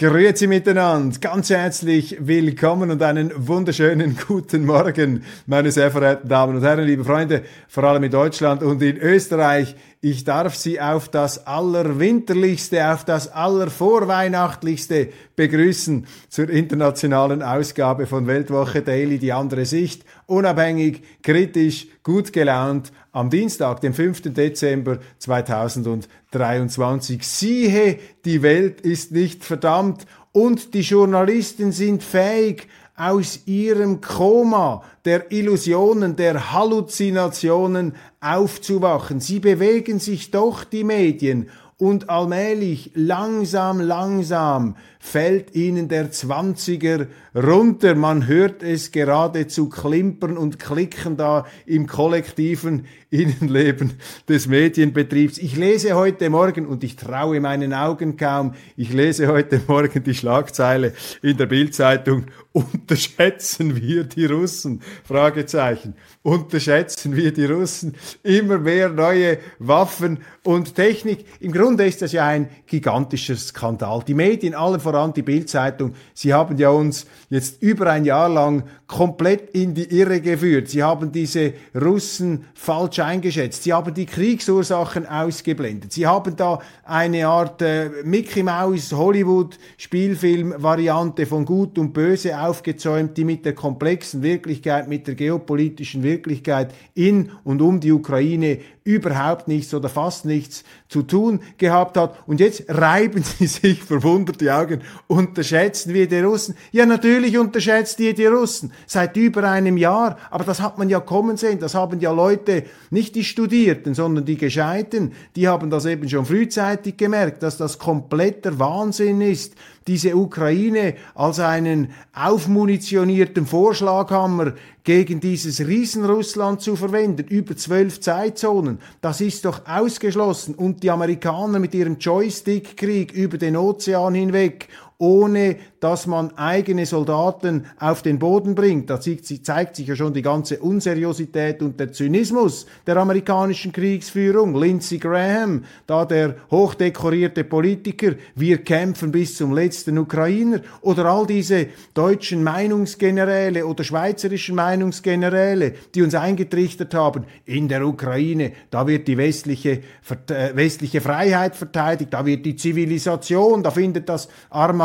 Grüezi miteinander, ganz herzlich willkommen und einen wunderschönen guten Morgen, meine sehr verehrten Damen und Herren, liebe Freunde, vor allem in Deutschland und in Österreich. Ich darf Sie auf das Allerwinterlichste, auf das Allervorweihnachtlichste begrüßen zur internationalen Ausgabe von Weltwoche Daily, die andere Sicht, unabhängig, kritisch, gut gelaunt, am Dienstag, dem 5. Dezember 2023. Siehe, die Welt ist nicht verdammt und die Journalisten sind fähig, aus ihrem Koma der Illusionen, der Halluzinationen aufzuwachen. Sie bewegen sich doch, die Medien, und allmählich, langsam, langsam fällt ihnen der Zwanziger runter. Man hört es geradezu klimpern und klicken da im kollektiven Innenleben des Medienbetriebs. Ich lese heute Morgen, und ich traue meinen Augen kaum, ich lese heute Morgen die Schlagzeile in der Bildzeitung, unterschätzen wir die Russen? Fragezeichen. Unterschätzen wir die Russen? Immer mehr neue Waffen und Technik. Im Grunde ist das ja ein gigantischer Skandal. Die Medien, allen voran die Bildzeitung, sie haben ja uns jetzt über ein Jahr lang komplett in die Irre geführt. Sie haben diese Russen falsch eingeschätzt. Sie haben die Kriegsursachen ausgeblendet. Sie haben da eine Art äh, Mickey Mouse Hollywood Spielfilm Variante von Gut und Böse aufgezäumt, die mit der komplexen Wirklichkeit, mit der geopolitischen Wirklichkeit in und um die Ukraine überhaupt nichts oder fast nichts zu tun gehabt hat. Und jetzt reiben sie sich verwundert die Augen. Unterschätzen wir die Russen? Ja, natürlich unterschätzt ihr die Russen. Seit über einem Jahr. Aber das hat man ja kommen sehen. Das haben ja Leute, nicht die Studierten, sondern die Gescheiten, die haben das eben schon frühzeitig gemerkt, dass das kompletter Wahnsinn ist, diese Ukraine als einen aufmunitionierten Vorschlaghammer gegen dieses Riesenrussland zu verwenden, über zwölf Zeitzonen, das ist doch ausgeschlossen. Und die Amerikaner mit ihrem Joystick-Krieg über den Ozean hinweg ohne dass man eigene Soldaten auf den Boden bringt. Da zeigt sich ja schon die ganze Unseriosität und der Zynismus der amerikanischen Kriegsführung. Lindsey Graham, da der hochdekorierte Politiker, wir kämpfen bis zum letzten Ukrainer. Oder all diese deutschen Meinungsgeneräle oder schweizerischen Meinungsgeneräle, die uns eingetrichtert haben, in der Ukraine, da wird die westliche, äh, westliche Freiheit verteidigt, da wird die Zivilisation, da findet das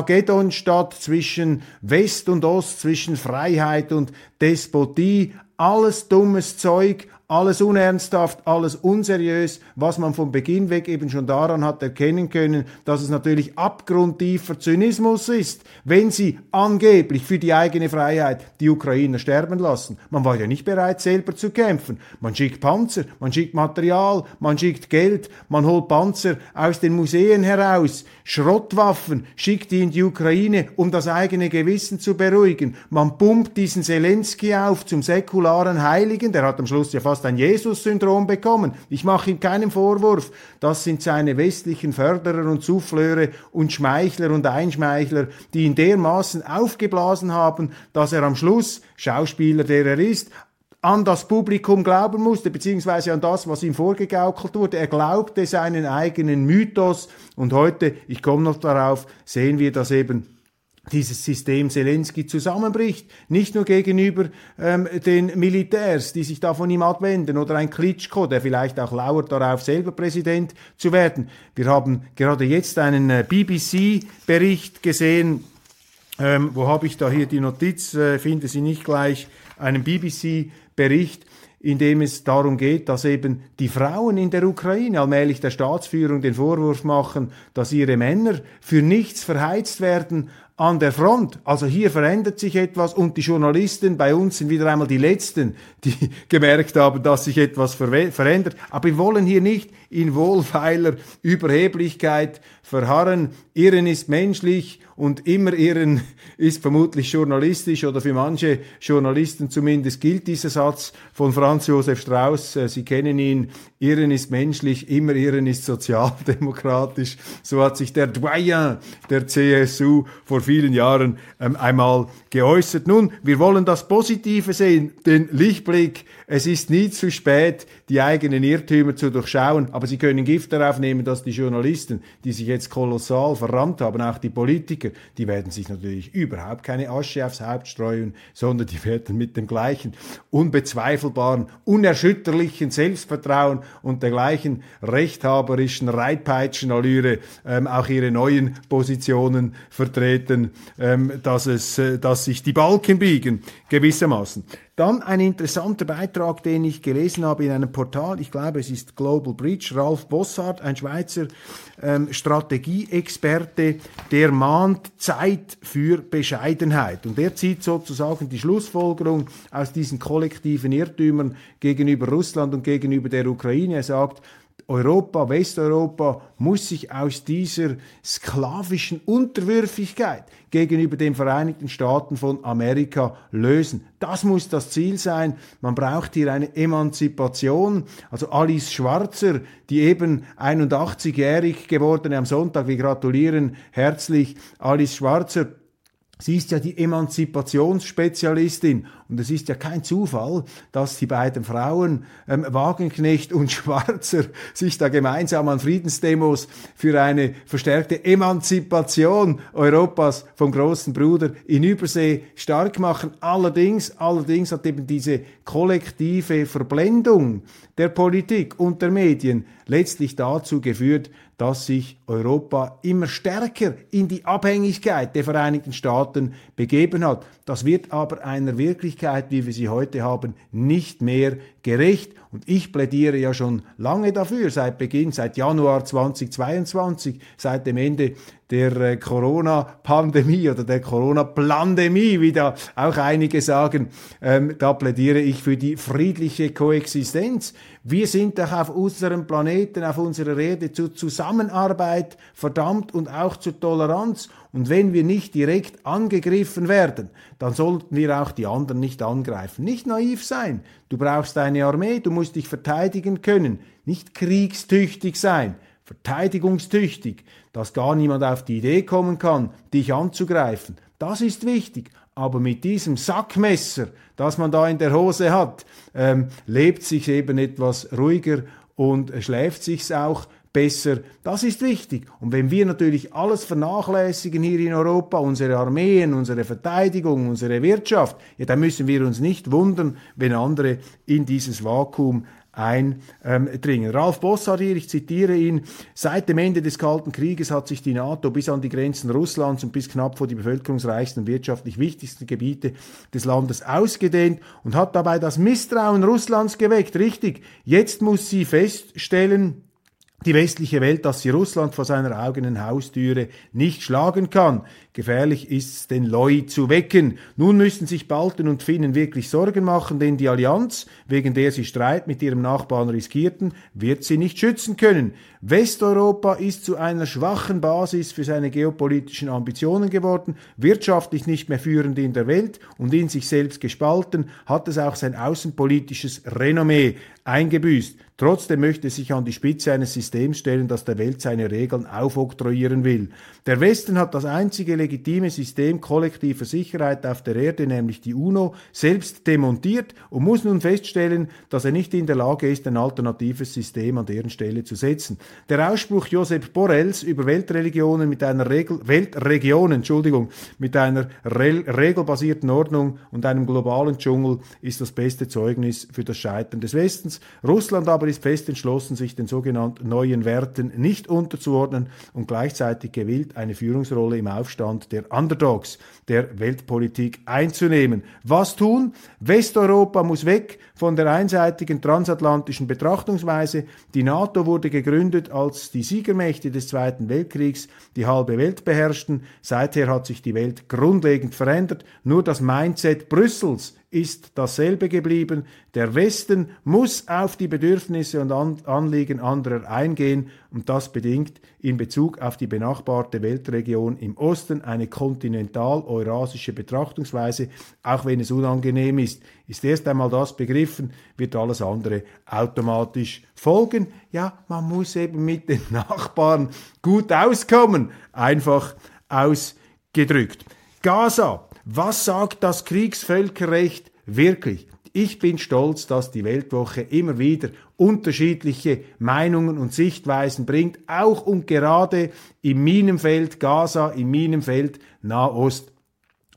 Armageddon statt, zwischen West und Ost, zwischen Freiheit und Despotie, alles dummes Zeug, alles unernsthaft, alles unseriös, was man vom Beginn weg eben schon daran hat erkennen können, dass es natürlich abgrundtiefer Zynismus ist, wenn sie angeblich für die eigene Freiheit die Ukrainer sterben lassen. Man war ja nicht bereit, selber zu kämpfen. Man schickt Panzer, man schickt Material, man schickt Geld, man holt Panzer aus den Museen heraus, Schrottwaffen, schickt die in die Ukraine, um das eigene Gewissen zu beruhigen. Man pumpt diesen Zelensky auf zum säkularen Heiligen, der hat am Schluss ja fast fast ein Jesus-Syndrom bekommen. Ich mache ihm keinen Vorwurf. Das sind seine westlichen Förderer und Souffleure und Schmeichler und Einschmeichler, die ihn dermaßen aufgeblasen haben, dass er am Schluss, Schauspieler der er ist, an das Publikum glauben musste, beziehungsweise an das, was ihm vorgegaukelt wurde. Er glaubte seinen eigenen Mythos und heute, ich komme noch darauf, sehen wir das eben dieses System Zelensky zusammenbricht. Nicht nur gegenüber ähm, den Militärs, die sich da von ihm abwenden, oder ein Klitschko, der vielleicht auch lauert darauf, selber Präsident zu werden. Wir haben gerade jetzt einen äh, BBC-Bericht gesehen. Ähm, wo habe ich da hier die Notiz? Äh, finde sie nicht gleich. Einen BBC-Bericht in dem es darum geht, dass eben die Frauen in der Ukraine allmählich der Staatsführung den Vorwurf machen, dass ihre Männer für nichts verheizt werden an der Front. Also hier verändert sich etwas und die Journalisten bei uns sind wieder einmal die Letzten, die gemerkt haben, dass sich etwas verändert. Aber wir wollen hier nicht in wohlfeiler Überheblichkeit verharren. Irren ist menschlich und immer irren ist vermutlich journalistisch oder für manche Journalisten zumindest gilt dieser Satz von Franz Josef Strauß. Äh, Sie kennen ihn. Irren ist menschlich, immer irren ist sozialdemokratisch. So hat sich der Doyen der CSU vor vielen Jahren ähm, einmal geäußert. Nun, wir wollen das Positive sehen, den Lichtblick. Es ist nie zu spät, die eigenen Irrtümer zu durchschauen, aber Sie können Gift darauf nehmen, dass die Journalisten, die sich jetzt kolossal verrammt haben, auch die Politiker, die werden sich natürlich überhaupt keine Asche aufs Haupt streuen, sondern die werden mit dem gleichen unbezweifelbaren, unerschütterlichen Selbstvertrauen und der gleichen rechthaberischen Reitpeitschenallüre ähm, auch ihre neuen Positionen vertreten, ähm, dass es, äh, dass sich die Balken biegen gewissermaßen. Dann ein interessanter Beitrag, den ich gelesen habe in einem Portal, ich glaube es ist Global Bridge, Ralf Bossart, ein Schweizer ähm, Strategieexperte, der mahnt Zeit für Bescheidenheit. Und er zieht sozusagen die Schlussfolgerung aus diesen kollektiven Irrtümern gegenüber Russland und gegenüber der Ukraine. Er sagt, Europa, Westeuropa muss sich aus dieser sklavischen Unterwürfigkeit gegenüber den Vereinigten Staaten von Amerika lösen. Das muss das Ziel sein. Man braucht hier eine Emanzipation. Also Alice Schwarzer, die eben 81-jährig gewordene am Sonntag, wir gratulieren herzlich Alice Schwarzer, Sie ist ja die Emanzipationsspezialistin und es ist ja kein Zufall, dass die beiden Frauen, ähm, Wagenknecht und Schwarzer, sich da gemeinsam an Friedensdemos für eine verstärkte Emanzipation Europas vom großen Bruder in Übersee stark machen. Allerdings, allerdings hat eben diese kollektive Verblendung der Politik und der Medien letztlich dazu geführt, dass sich Europa immer stärker in die Abhängigkeit der Vereinigten Staaten begeben hat. Das wird aber einer Wirklichkeit, wie wir sie heute haben, nicht mehr gerecht. Und ich plädiere ja schon lange dafür, seit Beginn, seit Januar 2022, seit dem Ende der äh, Corona-Pandemie oder der Corona-Plandemie, wie da auch einige sagen, ähm, da plädiere ich für die friedliche Koexistenz. Wir sind doch auf unserem Planeten, auf unserer Erde zur Zusammenarbeit verdammt und auch zur Toleranz. Und wenn wir nicht direkt angegriffen werden, dann sollten wir auch die anderen nicht angreifen. Nicht naiv sein. Du brauchst eine Armee, du musst dich verteidigen können. Nicht kriegstüchtig sein verteidigungstüchtig, dass gar niemand auf die Idee kommen kann, dich anzugreifen. Das ist wichtig. Aber mit diesem Sackmesser, das man da in der Hose hat, ähm, lebt sich eben etwas ruhiger und schläft sich's auch besser. Das ist wichtig. Und wenn wir natürlich alles vernachlässigen hier in Europa, unsere Armeen, unsere Verteidigung, unsere Wirtschaft, ja, dann müssen wir uns nicht wundern, wenn andere in dieses Vakuum eindringen. Ralf Bossard hier, ich zitiere ihn, seit dem Ende des Kalten Krieges hat sich die NATO bis an die Grenzen Russlands und bis knapp vor die bevölkerungsreichsten und wirtschaftlich wichtigsten Gebiete des Landes ausgedehnt und hat dabei das Misstrauen Russlands geweckt. Richtig, jetzt muss sie feststellen, die westliche Welt, dass sie Russland vor seiner eigenen Haustüre nicht schlagen kann. Gefährlich ist es, den Loi zu wecken. Nun müssen sich Balten und Finnen wirklich Sorgen machen, denn die Allianz, wegen der sie Streit mit ihrem Nachbarn riskierten, wird sie nicht schützen können. Westeuropa ist zu einer schwachen Basis für seine geopolitischen Ambitionen geworden, wirtschaftlich nicht mehr führend in der Welt und in sich selbst gespalten, hat es auch sein außenpolitisches Renommee eingebüßt. Trotzdem möchte sich an die Spitze eines Systems stellen, das der Welt seine Regeln aufoktroyieren will. Der Westen hat das einzige legitime System kollektiver Sicherheit auf der Erde, nämlich die UNO, selbst demontiert und muss nun feststellen, dass er nicht in der Lage ist, ein alternatives System an deren Stelle zu setzen. Der Ausspruch Josep Borrells über Weltreligionen mit einer Regel, Weltregion, Entschuldigung, mit einer Re regelbasierten Ordnung und einem globalen Dschungel ist das beste Zeugnis für das Scheitern des Westens. Russland aber aber ist fest entschlossen, sich den sogenannten neuen Werten nicht unterzuordnen und gleichzeitig gewillt, eine Führungsrolle im Aufstand der Underdogs der Weltpolitik einzunehmen. Was tun? Westeuropa muss weg von der einseitigen transatlantischen Betrachtungsweise. Die NATO wurde gegründet, als die Siegermächte des Zweiten Weltkriegs die halbe Welt beherrschten. Seither hat sich die Welt grundlegend verändert. Nur das Mindset Brüssels ist dasselbe geblieben. Der Westen muss auf die Bedürfnisse und Anliegen anderer eingehen und das bedingt in Bezug auf die benachbarte Weltregion im Osten eine kontinental-eurasische Betrachtungsweise, auch wenn es unangenehm ist. Ist erst einmal das begriffen, wird alles andere automatisch folgen. Ja, man muss eben mit den Nachbarn gut auskommen, einfach ausgedrückt. Gaza, was sagt das Kriegsvölkerrecht wirklich? Ich bin stolz, dass die Weltwoche immer wieder unterschiedliche Meinungen und Sichtweisen bringt, auch und gerade im Minenfeld Gaza, im Minenfeld Nahost.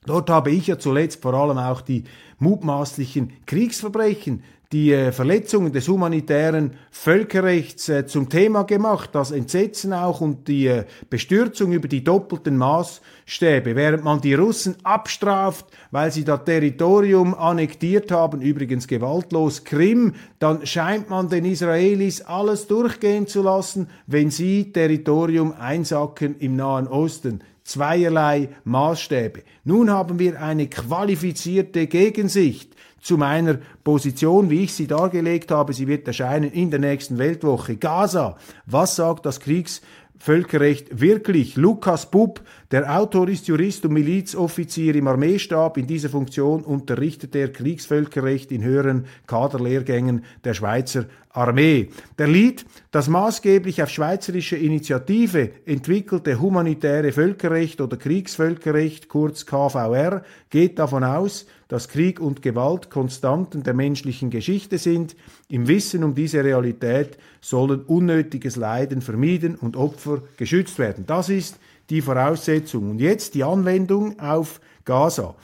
Dort habe ich ja zuletzt vor allem auch die mutmaßlichen Kriegsverbrechen die äh, Verletzungen des humanitären Völkerrechts äh, zum Thema gemacht, das Entsetzen auch und die äh, Bestürzung über die doppelten Maßstäbe, während man die Russen abstraft, weil sie das Territorium annektiert haben, übrigens gewaltlos Krim, dann scheint man den Israelis alles durchgehen zu lassen, wenn sie Territorium einsacken im Nahen Osten. Zweierlei Maßstäbe. Nun haben wir eine qualifizierte Gegensicht zu meiner Position, wie ich sie dargelegt habe. Sie wird erscheinen in der nächsten Weltwoche. Gaza. Was sagt das Kriegs Völkerrecht wirklich. Lukas Bub, der Autor ist Jurist und Milizoffizier im Armeestab. In dieser Funktion unterrichtet er Kriegsvölkerrecht in höheren Kaderlehrgängen der Schweizer Armee. Der Lied, das maßgeblich auf schweizerische Initiative entwickelte humanitäre Völkerrecht oder Kriegsvölkerrecht, kurz KVR, geht davon aus, dass Krieg und Gewalt Konstanten der menschlichen Geschichte sind. Im Wissen um diese Realität sollen unnötiges Leiden vermieden und Opfer geschützt werden. Das ist die Voraussetzung. Und jetzt die Anwendung auf Gaza.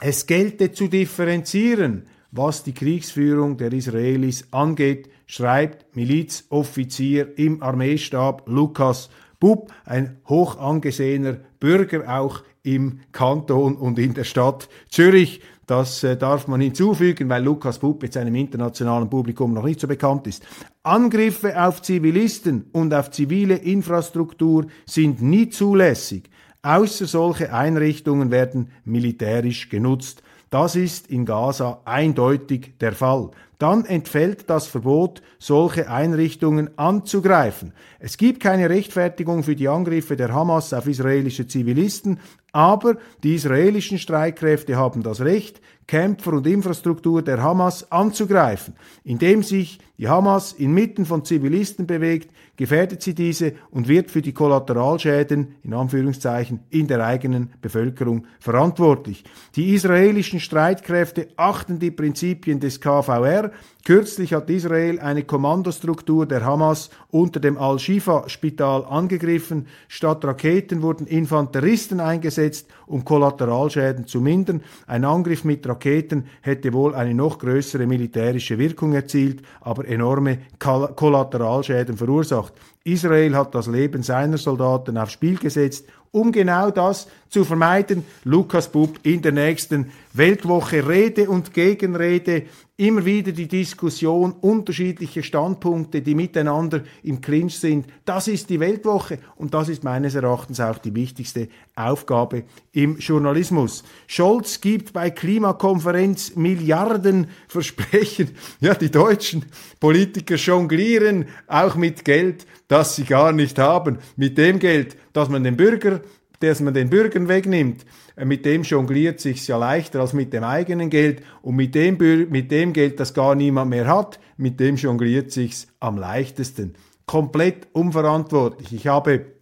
Es gelte zu differenzieren, was die Kriegsführung der Israelis angeht, schreibt Milizoffizier im Armeestab Lukas Bub, ein hoch angesehener Bürger auch im Kanton und in der Stadt Zürich. Das äh, darf man hinzufügen, weil Lukas Bub jetzt einem internationalen Publikum noch nicht so bekannt ist. Angriffe auf Zivilisten und auf zivile Infrastruktur sind nie zulässig. Außer solche Einrichtungen werden militärisch genutzt. Das ist in Gaza eindeutig der Fall. Dann entfällt das Verbot, solche Einrichtungen anzugreifen. Es gibt keine Rechtfertigung für die Angriffe der Hamas auf israelische Zivilisten, aber die israelischen Streitkräfte haben das Recht, Kämpfer und Infrastruktur der Hamas anzugreifen. Indem sich die Hamas inmitten von Zivilisten bewegt, gefährdet sie diese und wird für die Kollateralschäden in Anführungszeichen in der eigenen Bevölkerung verantwortlich. Die israelischen Streitkräfte achten die Prinzipien des KVR. Kürzlich hat Israel eine Kommandostruktur der Hamas unter dem Al-Shifa-Spital angegriffen. Statt Raketen wurden Infanteristen eingesetzt, um Kollateralschäden zu mindern. Ein Angriff mit Raketen hätte wohl eine noch größere militärische Wirkung erzielt, aber enorme Kollateralschäden verursacht. Israel hat das Leben seiner Soldaten aufs Spiel gesetzt, um genau das zu vermeiden. Lukas Bub in der nächsten Weltwoche Rede und Gegenrede, immer wieder die Diskussion, unterschiedliche Standpunkte, die miteinander im Clinch sind. Das ist die Weltwoche und das ist meines Erachtens auch die wichtigste Aufgabe im Journalismus. Scholz gibt bei Klimakonferenz Milliarden Versprechen. Ja, die deutschen Politiker jonglieren auch mit Geld, das sie gar nicht haben. Mit dem Geld, das man den Bürger, das man den Bürgern wegnimmt, äh, mit dem jongliert sich's ja leichter als mit dem eigenen Geld und mit dem, mit dem Geld, das gar niemand mehr hat, mit dem jongliert sich's am leichtesten. Komplett unverantwortlich. Ich habe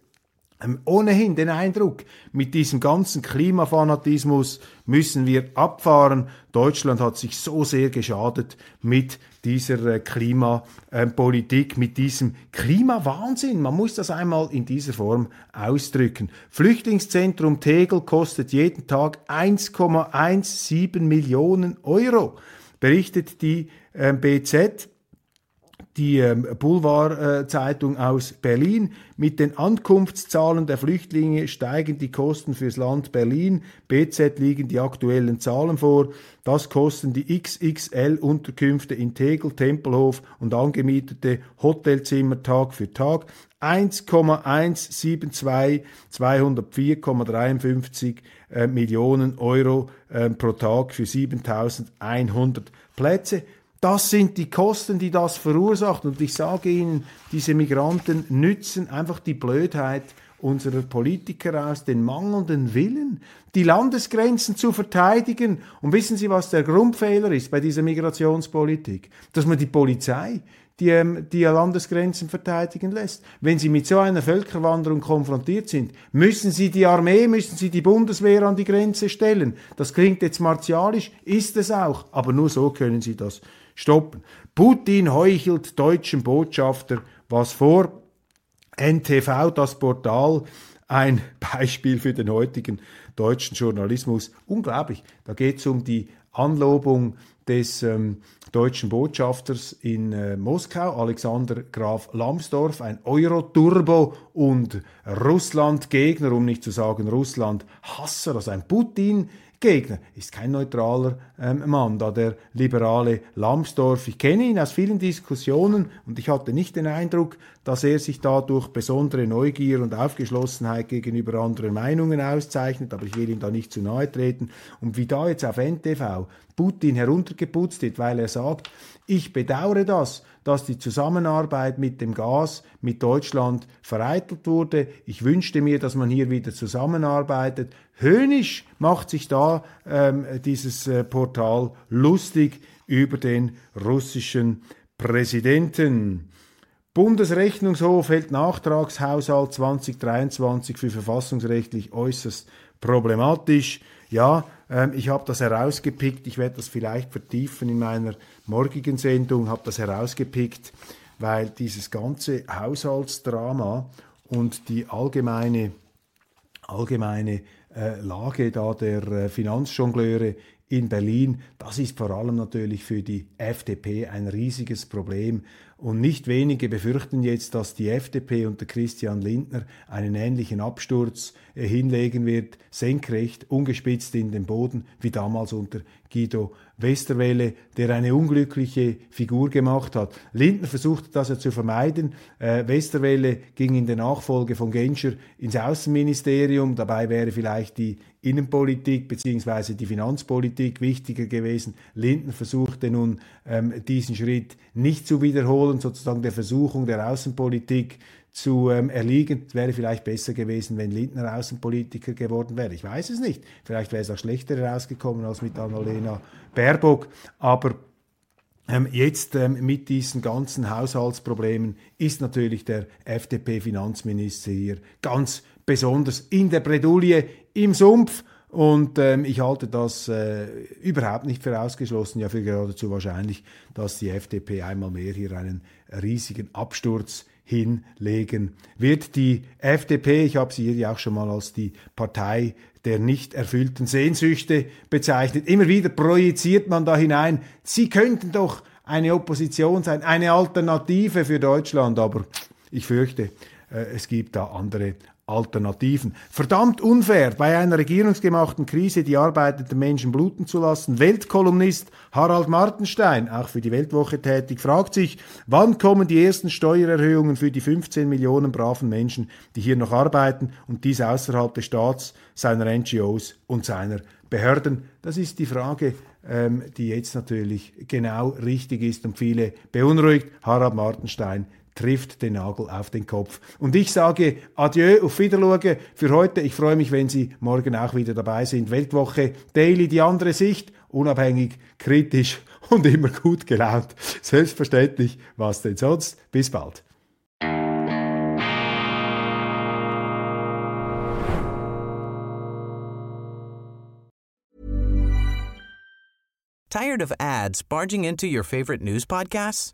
ähm, ohnehin den Eindruck, mit diesem ganzen Klimafanatismus müssen wir abfahren. Deutschland hat sich so sehr geschadet mit dieser äh, Klimapolitik, mit diesem Klimawahnsinn. Man muss das einmal in dieser Form ausdrücken. Flüchtlingszentrum Tegel kostet jeden Tag 1,17 Millionen Euro, berichtet die äh, BZ. Die ähm, Boulevardzeitung aus Berlin. Mit den Ankunftszahlen der Flüchtlinge steigen die Kosten fürs Land Berlin. BZ liegen die aktuellen Zahlen vor. Das kosten die XXL-Unterkünfte in Tegel, Tempelhof und angemietete Hotelzimmer Tag für Tag. 1,172 204,53 äh, Millionen Euro äh, pro Tag für 7100 Plätze. Das sind die Kosten, die das verursacht. Und ich sage Ihnen, diese Migranten nützen einfach die Blödheit unserer Politiker aus, den mangelnden Willen, die Landesgrenzen zu verteidigen. Und wissen Sie, was der Grundfehler ist bei dieser Migrationspolitik? Dass man die Polizei, die, ähm, die Landesgrenzen verteidigen lässt. Wenn Sie mit so einer Völkerwanderung konfrontiert sind, müssen Sie die Armee, müssen Sie die Bundeswehr an die Grenze stellen. Das klingt jetzt martialisch, ist es auch, aber nur so können Sie das stoppen. Putin heuchelt deutschen Botschafter was vor. NTV, das Portal, ein Beispiel für den heutigen deutschen Journalismus. Unglaublich. Da geht es um die Anlobung des ähm, deutschen Botschafters in äh, Moskau, Alexander Graf Lambsdorff, ein Euro-Turbo und Russland-Gegner, um nicht zu sagen Russland-Hasser, also ein Putin- Gegner ist kein neutraler ähm, Mann, da der liberale Lambsdorff. Ich kenne ihn aus vielen Diskussionen und ich hatte nicht den Eindruck, dass er sich da durch besondere Neugier und Aufgeschlossenheit gegenüber anderen Meinungen auszeichnet, aber ich will ihm da nicht zu nahe treten. Und wie da jetzt auf NTV Putin heruntergeputzt wird, weil er sagt, ich bedauere das, dass die Zusammenarbeit mit dem Gas mit Deutschland vereitelt wurde. Ich wünschte mir, dass man hier wieder zusammenarbeitet. Höhnisch macht sich da ähm, dieses äh, Portal lustig über den russischen Präsidenten. Bundesrechnungshof hält Nachtragshaushalt 2023 für verfassungsrechtlich äußerst problematisch. Ja, ich habe das herausgepickt. Ich werde das vielleicht vertiefen in meiner morgigen Sendung. Habe das herausgepickt, weil dieses ganze Haushaltsdrama und die allgemeine, allgemeine äh, Lage da der äh, Finanzjongleure in Berlin, das ist vor allem natürlich für die FDP ein riesiges Problem. Und nicht wenige befürchten jetzt, dass die FDP unter Christian Lindner einen ähnlichen Absturz äh, hinlegen wird, senkrecht, ungespitzt in den Boden, wie damals unter Guido Westerwelle, der eine unglückliche Figur gemacht hat. Lindner versuchte das ja zu vermeiden. Äh, Westerwelle ging in der Nachfolge von Genscher ins Außenministerium. Dabei wäre vielleicht die Innenpolitik bzw. die Finanzpolitik wichtiger gewesen. Lindner versuchte nun ähm, diesen Schritt nicht zu wiederholen, sozusagen der Versuchung der Außenpolitik zu ähm, erliegen. Wäre vielleicht besser gewesen, wenn Lindner Außenpolitiker geworden wäre. Ich weiß es nicht. Vielleicht wäre es auch schlechter herausgekommen als mit Annalena Baerbock. Aber ähm, jetzt ähm, mit diesen ganzen Haushaltsproblemen ist natürlich der FDP-Finanzminister hier ganz besonders in der Bredouille, im Sumpf. Und ähm, ich halte das äh, überhaupt nicht für ausgeschlossen, ja für geradezu wahrscheinlich, dass die FDP einmal mehr hier einen riesigen Absturz hinlegen wird. Die FDP, ich habe sie hier ja auch schon mal als die Partei der nicht erfüllten Sehnsüchte bezeichnet. Immer wieder projiziert man da hinein, sie könnten doch eine Opposition sein, eine Alternative für Deutschland, aber ich fürchte, äh, es gibt da andere Alternativen. Verdammt unfair, bei einer regierungsgemachten Krise die arbeitenden Menschen bluten zu lassen. Weltkolumnist Harald Martenstein, auch für die Weltwoche tätig, fragt sich, wann kommen die ersten Steuererhöhungen für die 15 Millionen braven Menschen, die hier noch arbeiten und dies außerhalb des Staats, seiner NGOs und seiner Behörden? Das ist die Frage, ähm, die jetzt natürlich genau richtig ist und viele beunruhigt. Harald Martenstein trifft den Nagel auf den Kopf. Und ich sage Adieu, auf Wiedersehen für heute. Ich freue mich, wenn Sie morgen auch wieder dabei sind. Weltwoche Daily, die andere Sicht, unabhängig, kritisch und immer gut gelaunt. Selbstverständlich, was denn sonst? Bis bald. Tired of ads barging into your favorite news podcasts?